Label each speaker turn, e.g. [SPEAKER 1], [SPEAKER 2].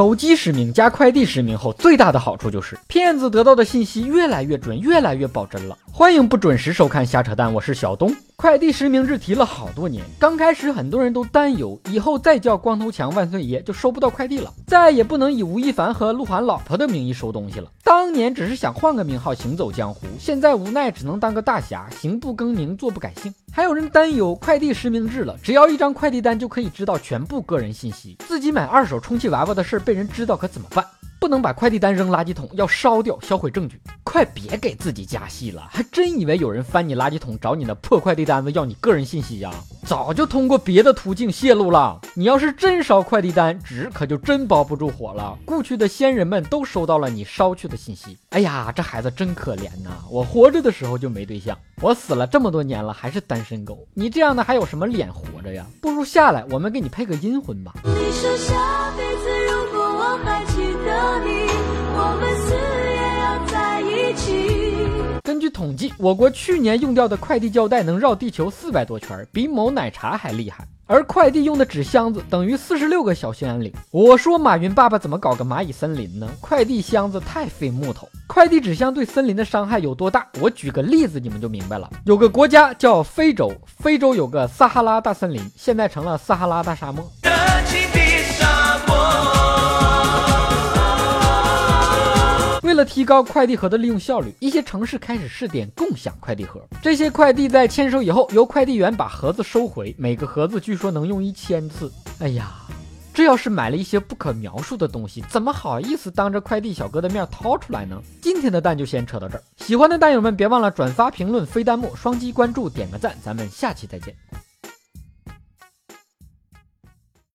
[SPEAKER 1] 手机实名加快递实名后，最大的好处就是骗子得到的信息越来越准，越来越保真了。欢迎不准时收看瞎扯淡，我是小东。快递实名制提了好多年，刚开始很多人都担忧，以后再叫光头强万岁爷就收不到快递了，再也不能以吴亦凡和鹿晗老婆的名义收东西了。当年只是想换个名号行走江湖，现在无奈只能当个大侠，行不更名，坐不改姓。还有人担忧快递实名制了，只要一张快递单就可以知道全部个人信息，自己买二手充气娃娃的事儿被人知道可怎么办？不能把快递单扔垃圾桶，要烧掉销毁证据。快别给自己加戏了，还真以为有人翻你垃圾桶找你的破快递单子要你个人信息呀？早就通过别的途径泄露了。你要是真烧快递单，纸可就真包不住火了。故去的先人们都收到了你烧去的信息。哎呀，这孩子真可怜呐！我活着的时候就没对象，我死了这么多年了还是单身狗。你这样的还有什么脸活着呀？不如下来，我们给你配个阴婚吧。你说统计，我国去年用掉的快递胶带能绕地球四百多圈，比某奶茶还厉害。而快递用的纸箱子等于四十六个小兴安岭。我说马云爸爸怎么搞个蚂蚁森林呢？快递箱子太费木头，快递纸箱对森林的伤害有多大？我举个例子，你们就明白了。有个国家叫非洲，非洲有个撒哈拉大森林，现在成了撒哈拉大沙漠。了提高快递盒的利用效率，一些城市开始试点共享快递盒。这些快递在签收以后，由快递员把盒子收回，每个盒子据说能用一千次。哎呀，这要是买了一些不可描述的东西，怎么好意思当着快递小哥的面掏出来呢？今天的蛋就先扯到这儿，喜欢的蛋友们别忘了转发、评论、飞弹幕、双击关注、点个赞，咱们下期再见。